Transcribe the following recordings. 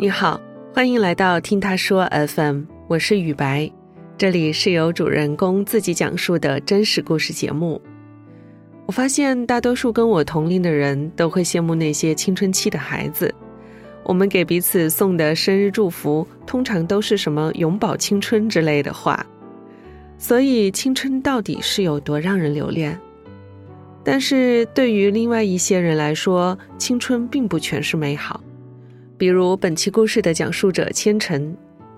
你好，欢迎来到听他说 FM，我是雨白，这里是由主人公自己讲述的真实故事节目。我发现大多数跟我同龄的人都会羡慕那些青春期的孩子，我们给彼此送的生日祝福通常都是什么“永葆青春”之类的话。所以，青春到底是有多让人留恋？但是对于另外一些人来说，青春并不全是美好。比如本期故事的讲述者千尘，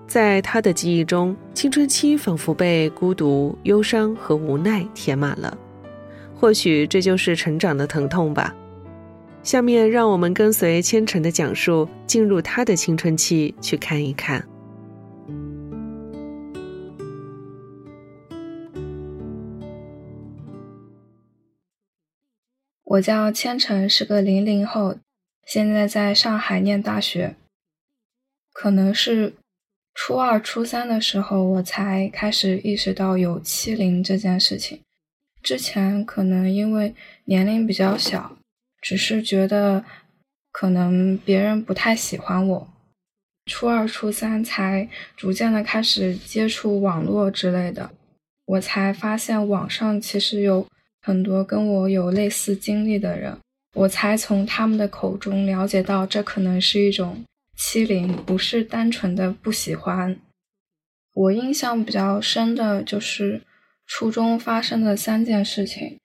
在他的记忆中，青春期仿佛被孤独、忧伤和无奈填满了。或许这就是成长的疼痛吧。下面让我们跟随千尘的讲述，进入他的青春期，去看一看。我叫千尘，是个零零后，现在在上海念大学。可能是初二、初三的时候，我才开始意识到有欺凌这件事情。之前可能因为年龄比较小，只是觉得可能别人不太喜欢我。初二、初三才逐渐的开始接触网络之类的，我才发现网上其实有。很多跟我有类似经历的人，我才从他们的口中了解到，这可能是一种欺凌，不是单纯的不喜欢。我印象比较深的就是初中发生的三件事情。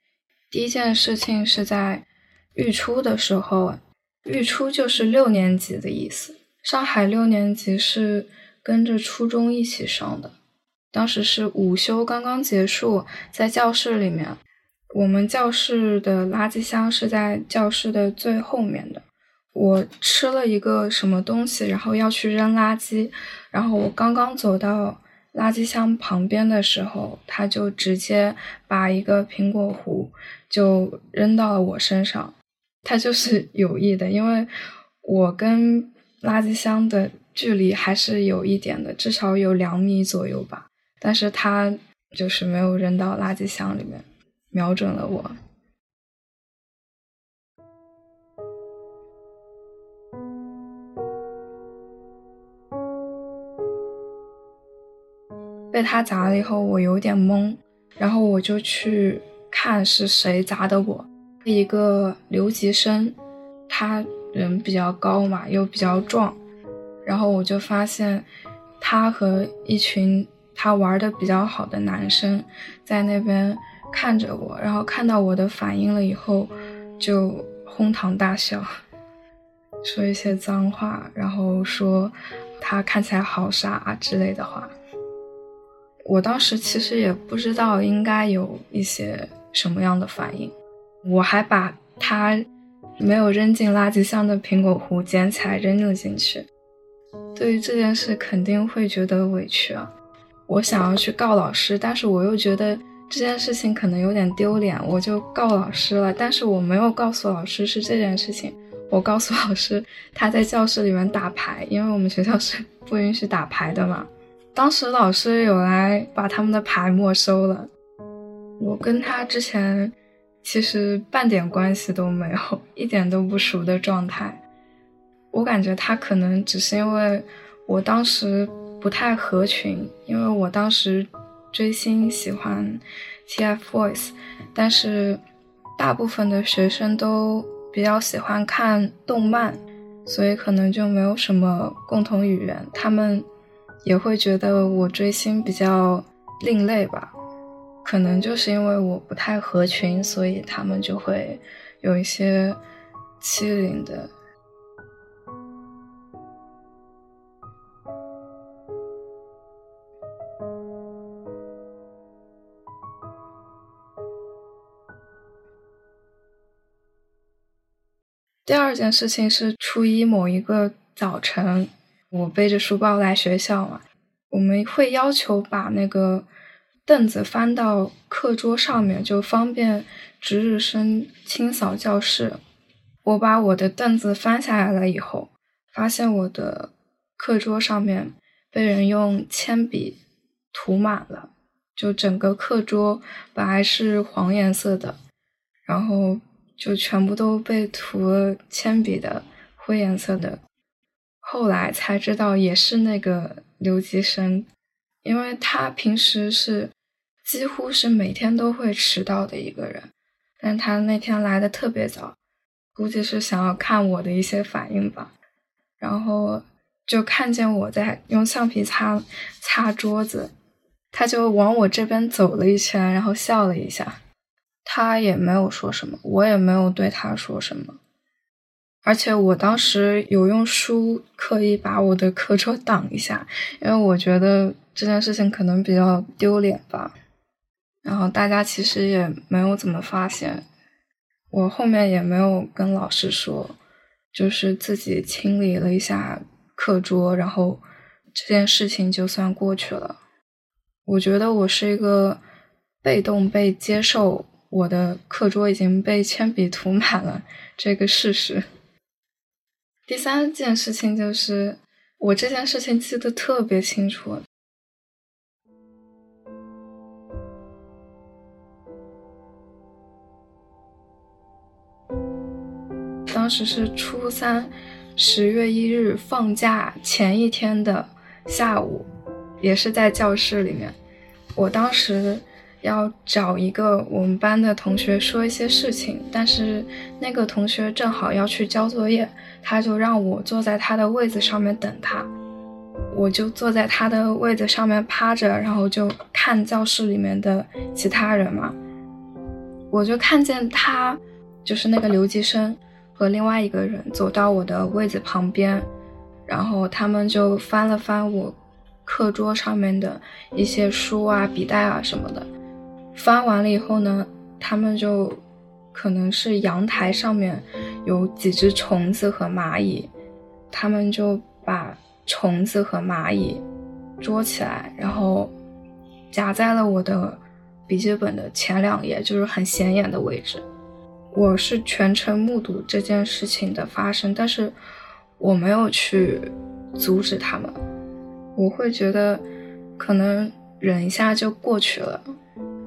第一件事情是在预初的时候，预初就是六年级的意思。上海六年级是跟着初中一起上的，当时是午休刚刚结束，在教室里面。我们教室的垃圾箱是在教室的最后面的。我吃了一个什么东西，然后要去扔垃圾，然后我刚刚走到垃圾箱旁边的时候，他就直接把一个苹果核就扔到了我身上。他就是 有意的，因为我跟垃圾箱的距离还是有一点的，至少有两米左右吧。但是他就是没有扔到垃圾箱里面。瞄准了我，被他砸了以后，我有点懵，然后我就去看是谁砸的我。一个留级生，他人比较高嘛，又比较壮，然后我就发现他和一群他玩的比较好的男生在那边。看着我，然后看到我的反应了以后，就哄堂大笑，说一些脏话，然后说他看起来好傻啊之类的话。我当时其实也不知道应该有一些什么样的反应，我还把他没有扔进垃圾箱的苹果核捡起来扔了进去。对于这件事，肯定会觉得委屈啊。我想要去告老师，但是我又觉得。这件事情可能有点丢脸，我就告老师了。但是我没有告诉老师是这件事情，我告诉老师他在教室里面打牌，因为我们学校是不允许打牌的嘛。当时老师有来把他们的牌没收了。我跟他之前其实半点关系都没有，一点都不熟的状态。我感觉他可能只是因为我当时不太合群，因为我当时。追星喜欢 TFBOYS，但是大部分的学生都比较喜欢看动漫，所以可能就没有什么共同语言。他们也会觉得我追星比较另类吧，可能就是因为我不太合群，所以他们就会有一些欺凌的。第二件事情是初一某一个早晨，我背着书包来学校嘛，我们会要求把那个凳子翻到课桌上面，就方便值日生清扫教室。我把我的凳子翻下来了以后，发现我的课桌上面被人用铅笔涂满了，就整个课桌本来是黄颜色的，然后。就全部都被涂了铅笔的灰颜色的。后来才知道也是那个留级生，因为他平时是几乎是每天都会迟到的一个人，但他那天来的特别早，估计是想要看我的一些反应吧，然后就看见我在用橡皮擦擦桌子，他就往我这边走了一圈，然后笑了一下，他也没有说什么，我也没有对他说什么。而且我当时有用书刻意把我的课桌挡一下，因为我觉得这件事情可能比较丢脸吧。然后大家其实也没有怎么发现，我后面也没有跟老师说，就是自己清理了一下课桌，然后这件事情就算过去了。我觉得我是一个被动被接受我的课桌已经被铅笔涂满了这个事实。第三件事情就是，我这件事情记得特别清楚。当时是初三，十月一日放假前一天的下午，也是在教室里面。我当时。要找一个我们班的同学说一些事情，但是那个同学正好要去交作业，他就让我坐在他的位子上面等他。我就坐在他的位子上面趴着，然后就看教室里面的其他人嘛。我就看见他，就是那个留级生和另外一个人走到我的位子旁边，然后他们就翻了翻我课桌上面的一些书啊、笔袋啊什么的。翻完了以后呢，他们就可能是阳台上面有几只虫子和蚂蚁，他们就把虫子和蚂蚁捉起来，然后夹在了我的笔记本的前两页，就是很显眼的位置。我是全程目睹这件事情的发生，但是我没有去阻止他们。我会觉得可能忍一下就过去了。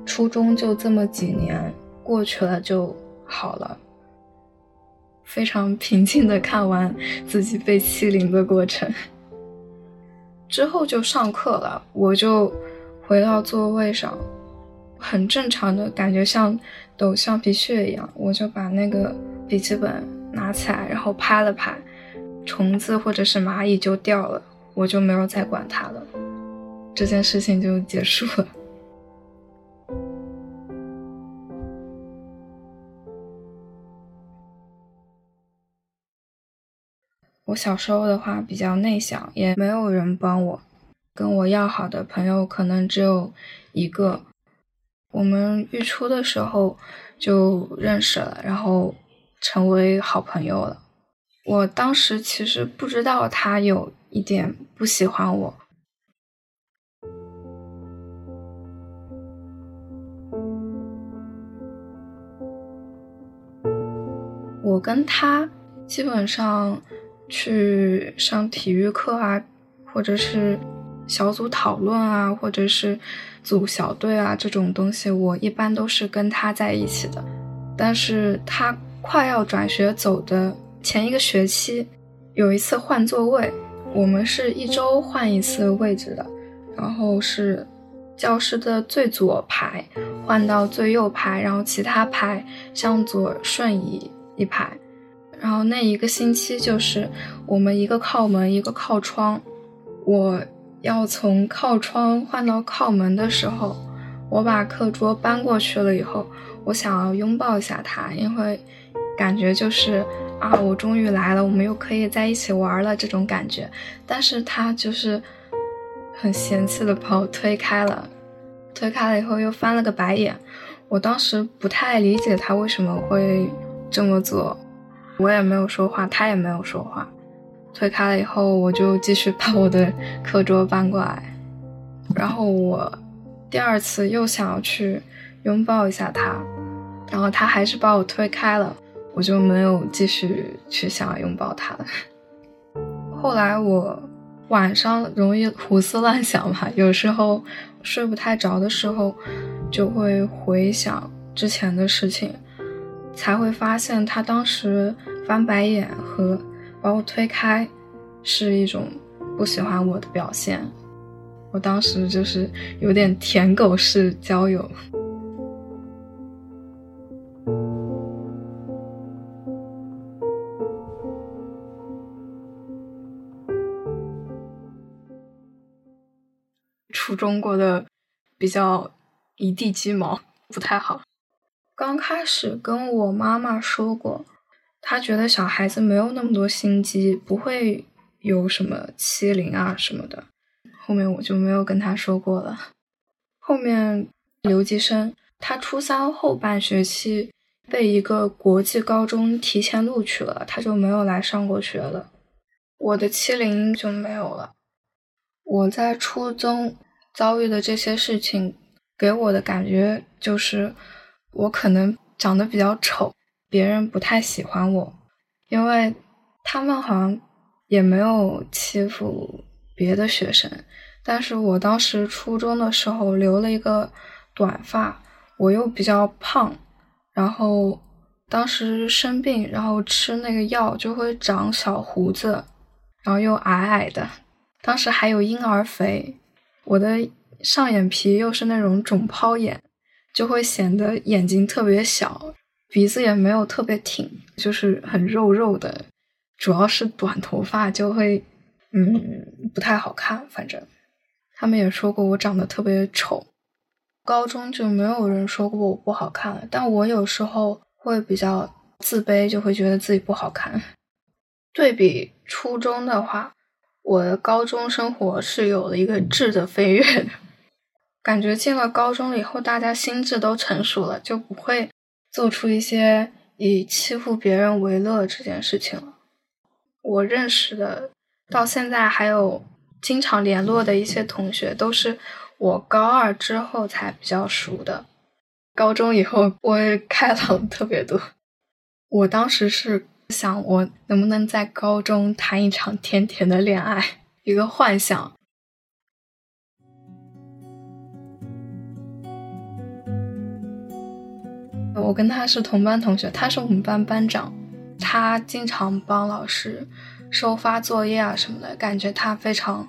初中就这么几年过去了就好了，非常平静的看完自己被欺凌的过程，之后就上课了，我就回到座位上，很正常的感觉像抖橡皮屑一样，我就把那个笔记本拿起来，然后拍了拍，虫子或者是蚂蚁就掉了，我就没有再管它了，这件事情就结束了。我小时候的话比较内向，也没有人帮我。跟我要好的朋友可能只有一个。我们预初的时候就认识了，然后成为好朋友了。我当时其实不知道他有一点不喜欢我。我跟他基本上。去上体育课啊，或者是小组讨论啊，或者是组小队啊，这种东西我一般都是跟他在一起的。但是他快要转学走的前一个学期，有一次换座位，我们是一周换一次位置的，然后是教室的最左排换到最右排，然后其他排向左顺移一排。然后那一个星期就是我们一个靠门，一个靠窗。我要从靠窗换到靠门的时候，我把课桌搬过去了以后，我想要拥抱一下他，因为感觉就是啊，我终于来了，我们又可以在一起玩了这种感觉。但是他就是很嫌弃的把我推开了，推开了以后又翻了个白眼。我当时不太理解他为什么会这么做。我也没有说话，他也没有说话。推开了以后，我就继续把我的课桌搬过来。然后我第二次又想要去拥抱一下他，然后他还是把我推开了，我就没有继续去想要拥抱他了。后来我晚上容易胡思乱想嘛，有时候睡不太着的时候，就会回想之前的事情。才会发现他当时翻白眼和把我推开，是一种不喜欢我的表现。我当时就是有点舔狗式交友。初中过得比较一地鸡毛，不太好。刚开始跟我妈妈说过，他觉得小孩子没有那么多心机，不会有什么欺凌啊什么的。后面我就没有跟他说过了。后面留级生，他初三后半学期被一个国际高中提前录取了，他就没有来上过学了。我的欺凌就没有了。我在初中。遭遇的这些事情，给我的感觉就是，我可能长得比较丑，别人不太喜欢我，因为他们好像也没有欺负别的学生，但是我当时初中的时候留了一个短发，我又比较胖，然后当时生病，然后吃那个药就会长小胡子，然后又矮矮的，当时还有婴儿肥。我的上眼皮又是那种肿泡眼，就会显得眼睛特别小，鼻子也没有特别挺，就是很肉肉的。主要是短头发就会，嗯，不太好看。反正他们也说过我长得特别丑。高中就没有人说过我不好看了，但我有时候会比较自卑，就会觉得自己不好看。对比初中的话。我的高中生活是有了一个质的飞跃的，感觉进了高中以后，大家心智都成熟了，就不会做出一些以欺负别人为乐这件事情了。我认识的到现在还有经常联络的一些同学，都是我高二之后才比较熟的。高中以后，我开朗特别多。我当时是。想我能不能在高中谈一场甜甜的恋爱，一个幻想。我跟他是同班同学，他是我们班班长，他经常帮老师收发作业啊什么的，感觉他非常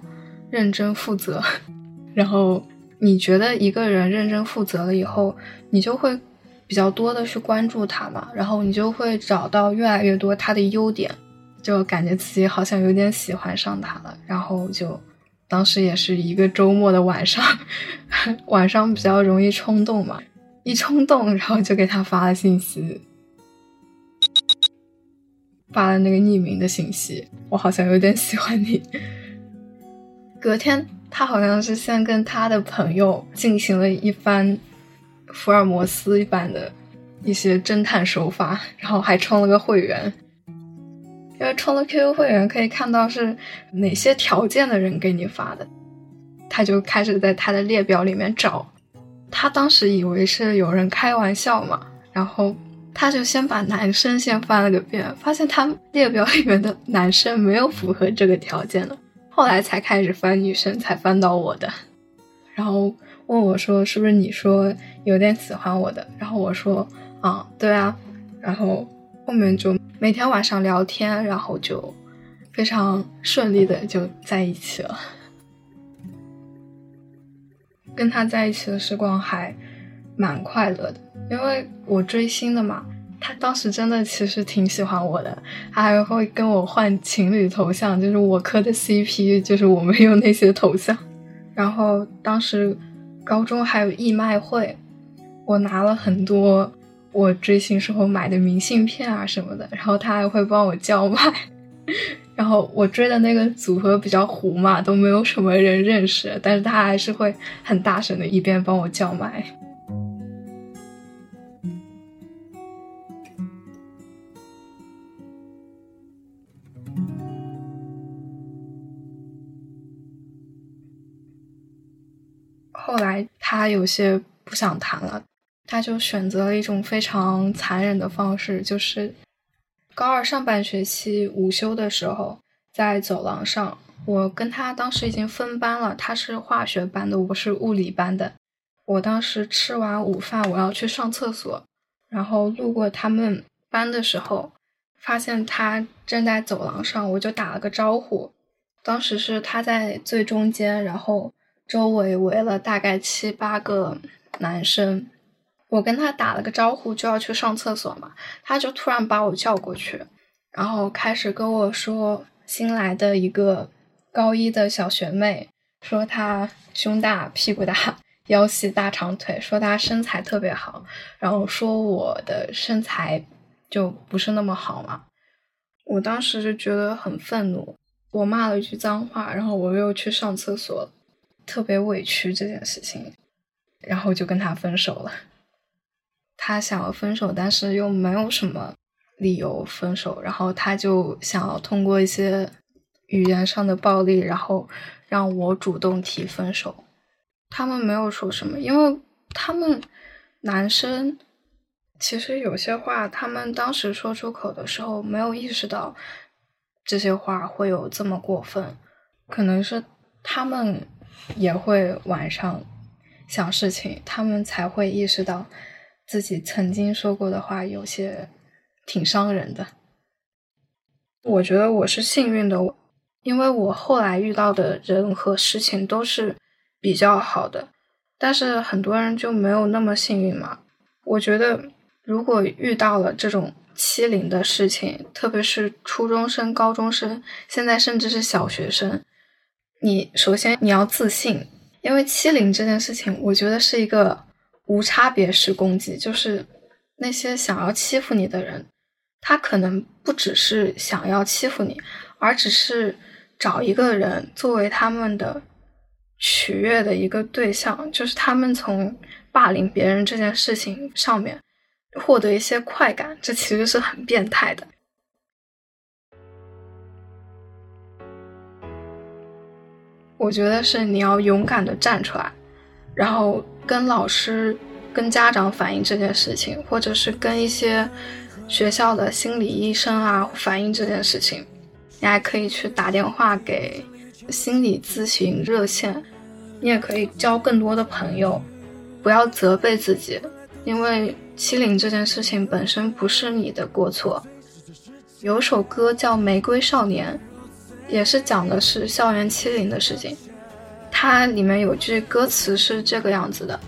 认真负责。然后你觉得一个人认真负责了以后，你就会。比较多的去关注他嘛，然后你就会找到越来越多他的优点，就感觉自己好像有点喜欢上他了。然后就当时也是一个周末的晚上，晚上比较容易冲动嘛，一冲动然后就给他发了信息，发了那个匿名的信息，我好像有点喜欢你。隔天他好像是先跟他的朋友进行了一番。福尔摩斯一般的一些侦探手法，然后还充了个会员，因为充了 QQ 会员可以看到是哪些条件的人给你发的，他就开始在他的列表里面找。他当时以为是有人开玩笑嘛，然后他就先把男生先翻了个遍，发现他列表里面的男生没有符合这个条件的，后来才开始翻女生，才翻到我的，然后。问我说：“是不是你说有点喜欢我的？”然后我说：“啊，对啊。”然后后面就每天晚上聊天，然后就非常顺利的就在一起了。跟他在一起的时光还蛮快乐的，因为我追星的嘛。他当时真的其实挺喜欢我的，他还会跟我换情侣头像，就是我磕的 CP，就是我们用那些头像。然后当时。高中还有义卖会，我拿了很多我追星时候买的明信片啊什么的，然后他还会帮我叫卖。然后我追的那个组合比较糊嘛，都没有什么人认识，但是他还是会很大声的一边帮我叫卖。后来他有些不想谈了，他就选择了一种非常残忍的方式，就是高二上半学期午休的时候，在走廊上，我跟他当时已经分班了，他是化学班的，我是物理班的。我当时吃完午饭，我要去上厕所，然后路过他们班的时候，发现他正在走廊上，我就打了个招呼，当时是他在最中间，然后周围围了大概七八个男生。我跟他打了个招呼，就要去上厕所嘛，他就突然把我叫过去，然后开始跟我说新来的一个高一的小学妹，说她胸大、屁股大、腰细、大长腿，说她身材特别好，然后说我的身材就不是那么好嘛。我当时就觉得很愤怒，我骂了一句脏话，然后我又去上厕所，特别委屈这件事情，然后就跟他分手了。他想要分手，但是又没有什么理由分手，然后他就想要通过一些语言上的暴力，然后让我主动提分手。他们没有说什么，因为他们男生其实有些话，他们当时说出口的时候没有意识到这些话会有这么过分，可能是他们也会晚上想事情，他们才会意识到。自己曾经说过的话有些挺伤人的。我觉得我是幸运的，因为我后来遇到的人和事情都是比较好的。但是很多人就没有那么幸运嘛。我觉得如果遇到了这种欺凌的事情，特别是初中生、高中生，现在甚至是小学生，你首先你要自信，因为欺凌这件事情，我觉得是一个。无差别式攻击，就是那些想要欺负你的人，他可能不只是想要欺负你，而只是找一个人作为他们的取悦的一个对象，就是他们从霸凌别人这件事情上面获得一些快感，这其实是很变态的。我觉得是你要勇敢的站出来。然后跟老师、跟家长反映这件事情，或者是跟一些学校的心理医生啊反映这件事情。你还可以去打电话给心理咨询热线，你也可以交更多的朋友。不要责备自己，因为欺凌这件事情本身不是你的过错。有首歌叫《玫瑰少年》，也是讲的是校园欺凌的事情。它里面有句歌词是这个样子的，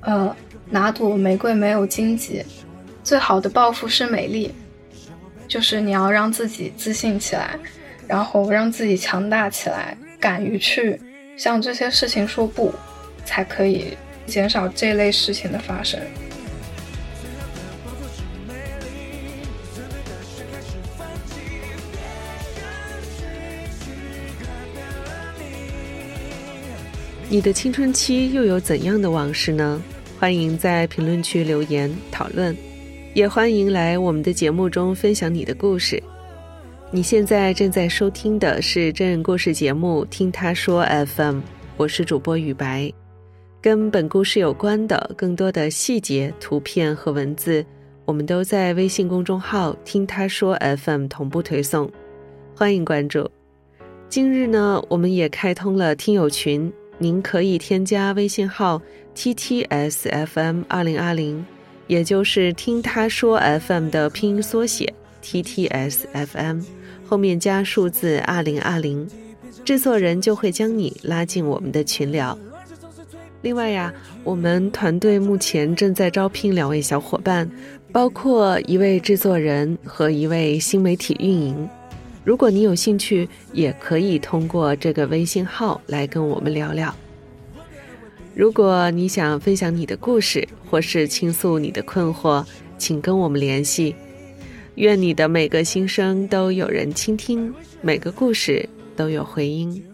呃，哪朵玫瑰没有荆棘？最好的报复是美丽，就是你要让自己自信起来，然后让自己强大起来，敢于去向这些事情说不，才可以减少这类事情的发生。你的青春期又有怎样的往事呢？欢迎在评论区留言讨论，也欢迎来我们的节目中分享你的故事。你现在正在收听的是真人故事节目《听他说 FM》，我是主播雨白。跟本故事有关的更多的细节、图片和文字，我们都在微信公众号“听他说 FM” 同步推送，欢迎关注。今日呢，我们也开通了听友群。您可以添加微信号 t t s f m 二零二零，也就是听他说 FM 的拼音缩写 t t s f m，后面加数字二零二零，制作人就会将你拉进我们的群聊。另外呀，我们团队目前正在招聘两位小伙伴，包括一位制作人和一位新媒体运营。如果你有兴趣，也可以通过这个微信号来跟我们聊聊。如果你想分享你的故事，或是倾诉你的困惑，请跟我们联系。愿你的每个心声都有人倾听，每个故事都有回音。